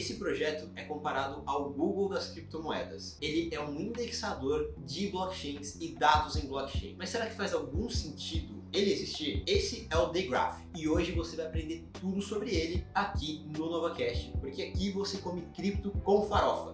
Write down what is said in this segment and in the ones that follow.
Esse projeto é comparado ao Google das criptomoedas. Ele é um indexador de blockchains e dados em blockchain. Mas será que faz algum sentido ele existir? Esse é o Daygraph e hoje você vai aprender tudo sobre ele aqui no NovaCast, porque aqui você come cripto com farofa.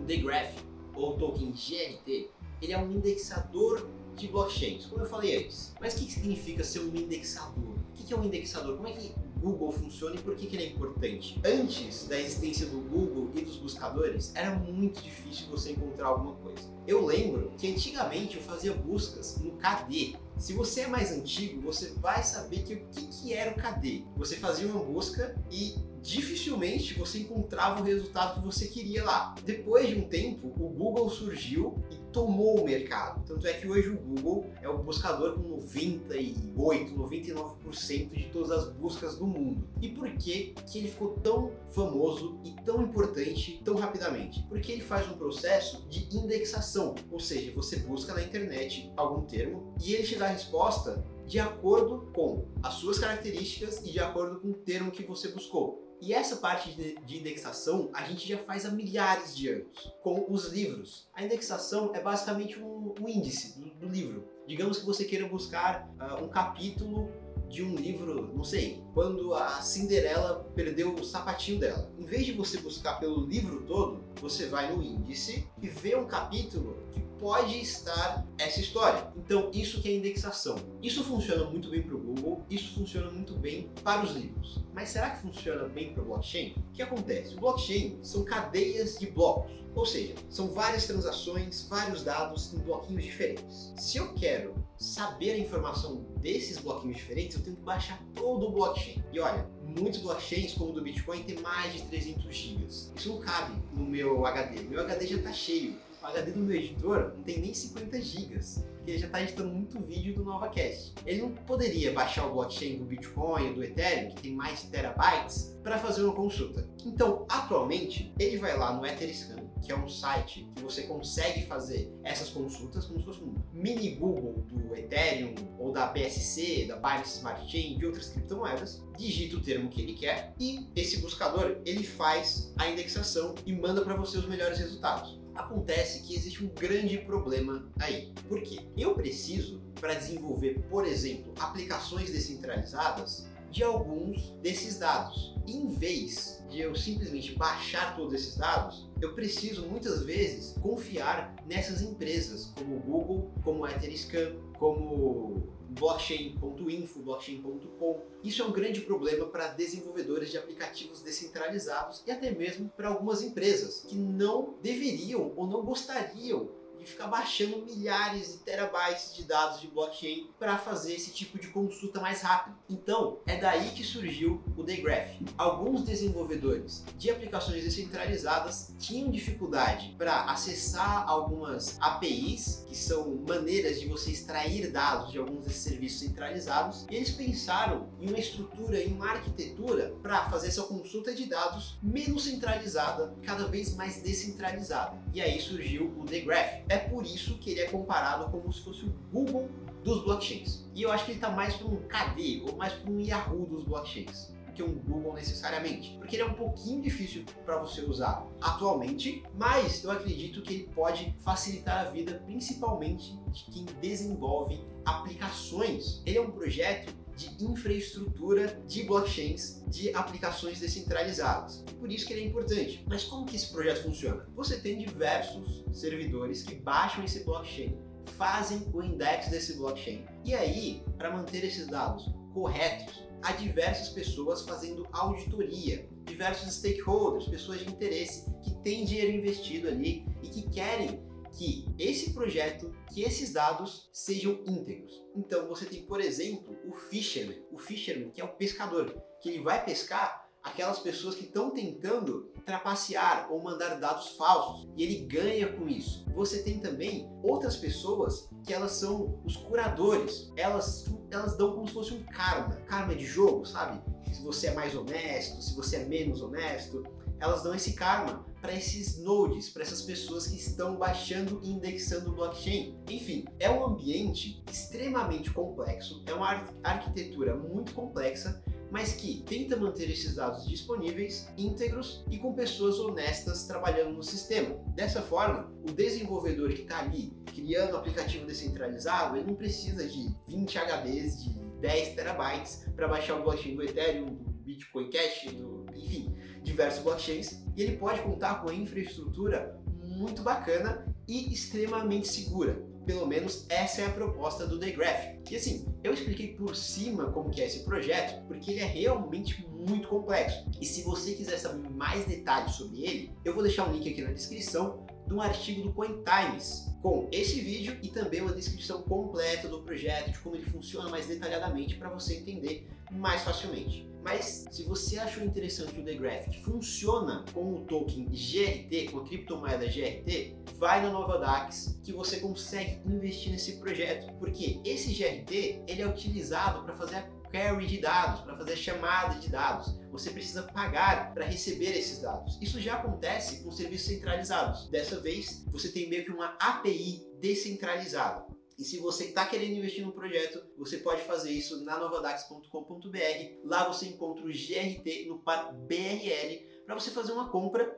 O Daygraph, ou token GRT, ele é um indexador de blockchains, como eu falei antes. Mas o que significa ser um indexador? O que é um indexador? Como é que Google funciona e por que, ele é importante? Antes da existência do Google e dos buscadores, era muito difícil você encontrar alguma coisa. Eu lembro que antigamente eu fazia buscas no KD. Se você é mais antigo, você vai saber que o que, que era o KD. Você fazia uma busca e dificilmente você encontrava o resultado que você queria lá. Depois de um tempo, o Google surgiu e tomou o mercado. Tanto é que hoje o Google é o buscador com 98, 99% de todas as buscas do mundo. E por que, que ele ficou tão famoso e tão importante tão rapidamente? Porque ele faz um processo de indexação, ou seja, você busca na internet algum termo e ele te dá a resposta de acordo com as suas características e de acordo com o termo que você buscou. E essa parte de indexação a gente já faz há milhares de anos com os livros. A indexação é basicamente um, um índice do, do, livro. Digamos que você queira buscar uh, um capítulo de um livro, não sei, quando a Cinderela perdeu o sapatinho dela. Em vez de você buscar pelo livro todo, você vai no índice e vê um capítulo que pode estar essa história. Então, isso que é indexação. Isso funciona muito bem para o Google, isso funciona muito bem para os livros. Mas será que funciona bem para o blockchain? O que acontece? O blockchain são cadeias de blocos, ou seja, são várias transações, vários dados em bloquinhos diferentes. Se eu quero saber a informação desses bloquinhos diferentes, eu tenho que baixar todo o blockchain. E olha, muitos blockchains, como o do Bitcoin, tem mais de 300 GB. Isso não cabe no meu HD. Meu HD já está cheio. O HD do meu editor não tem nem 50 GB, porque ele já está editando muito vídeo do NovaCast. Ele não poderia baixar o blockchain do Bitcoin do Ethereum, que tem mais terabytes, para fazer uma consulta. Então, atualmente, ele vai lá no Etherscan, que é um site que você consegue fazer essas consultas como se fosse um mini Google do Ethereum ou da BSC, da Binance Smart Chain, de outras criptomoedas, digita o termo que ele quer e esse buscador ele faz a indexação e manda para você os melhores resultados. Acontece que existe um grande problema aí. Por quê? Eu preciso, para desenvolver, por exemplo, aplicações descentralizadas, de alguns desses dados. Em vez de eu simplesmente baixar todos esses dados, eu preciso muitas vezes confiar nessas empresas, como Google, como Etherscan, como blockchain.info, blockchain.com. Isso é um grande problema para desenvolvedores de aplicativos descentralizados e até mesmo para algumas empresas que não deveriam ou não gostariam de ficar baixando milhares de terabytes de dados de blockchain para fazer esse tipo de consulta mais rápido. Então, é daí que surgiu o Daygraph. Alguns desenvolvedores de aplicações descentralizadas tinham dificuldade para acessar algumas APIs, que são maneiras de você extrair dados de alguns desses serviços centralizados, e eles pensaram em uma estrutura, em uma arquitetura para fazer essa consulta de dados menos centralizada, cada vez mais descentralizada. E aí surgiu o Daygraph é por isso que ele é comparado como se fosse o Google dos blockchains. E eu acho que ele está mais para um KD ou mais para um Yahoo dos blockchains que um Google necessariamente, porque ele é um pouquinho difícil para você usar atualmente, mas eu acredito que ele pode facilitar a vida principalmente de quem desenvolve aplicações. Ele é um projeto de infraestrutura de blockchains de aplicações descentralizadas. E por isso que ele é importante. Mas como que esse projeto funciona? Você tem diversos servidores que baixam esse blockchain, fazem o index desse blockchain. E aí, para manter esses dados corretos, há diversas pessoas fazendo auditoria, diversos stakeholders, pessoas de interesse que têm dinheiro investido ali e que querem que esse projeto, que esses dados sejam íntegros. Então você tem, por exemplo, o fisherman, o fisherman que é o pescador, que ele vai pescar aquelas pessoas que estão tentando trapacear ou mandar dados falsos e ele ganha com isso. Você tem também outras pessoas que elas são os curadores. Elas elas dão como se fosse um karma, karma de jogo, sabe? Se você é mais honesto, se você é menos honesto, elas dão esse karma para esses nodes, para essas pessoas que estão baixando e indexando o blockchain. Enfim, é um ambiente extremamente complexo, é uma ar arquitetura muito complexa, mas que tenta manter esses dados disponíveis, íntegros e com pessoas honestas trabalhando no sistema. Dessa forma, o desenvolvedor que está ali criando um aplicativo descentralizado, ele não precisa de 20 HDs de 10 terabytes para baixar o blockchain do Ethereum, do Bitcoin Cash, do, enfim, diversos blockchains, e ele pode contar com infraestrutura muito bacana e extremamente segura. Pelo menos essa é a proposta do The Graph. E assim, eu expliquei por cima como que é esse projeto, porque ele é realmente muito complexo. E se você quiser saber mais detalhes sobre ele, eu vou deixar um link aqui na descrição de um artigo do CoinTimes com esse vídeo e também uma descrição completa do projeto, de como ele funciona mais detalhadamente para você entender mais facilmente. Mas se você achou interessante o The Graph que funciona com o token GRT, com a criptomoeda GRT, vai na Nova Dax que você consegue investir nesse projeto, porque esse GRT ele é utilizado para fazer a carry de dados, para fazer chamada de dados. Você precisa pagar para receber esses dados. Isso já acontece com serviços centralizados. Dessa vez, você tem meio que uma API descentralizada. E se você está querendo investir no projeto, você pode fazer isso na novadax.com.br. Lá você encontra o GRT no par BRL para você fazer uma compra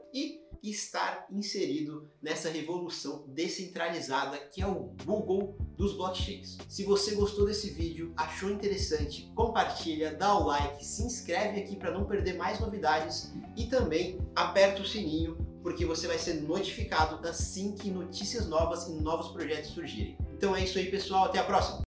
estar inserido nessa revolução descentralizada que é o Google dos blockchains. Se você gostou desse vídeo, achou interessante, compartilha, dá o like, se inscreve aqui para não perder mais novidades e também aperta o sininho porque você vai ser notificado assim que notícias novas e novos projetos surgirem. Então é isso aí, pessoal. Até a próxima!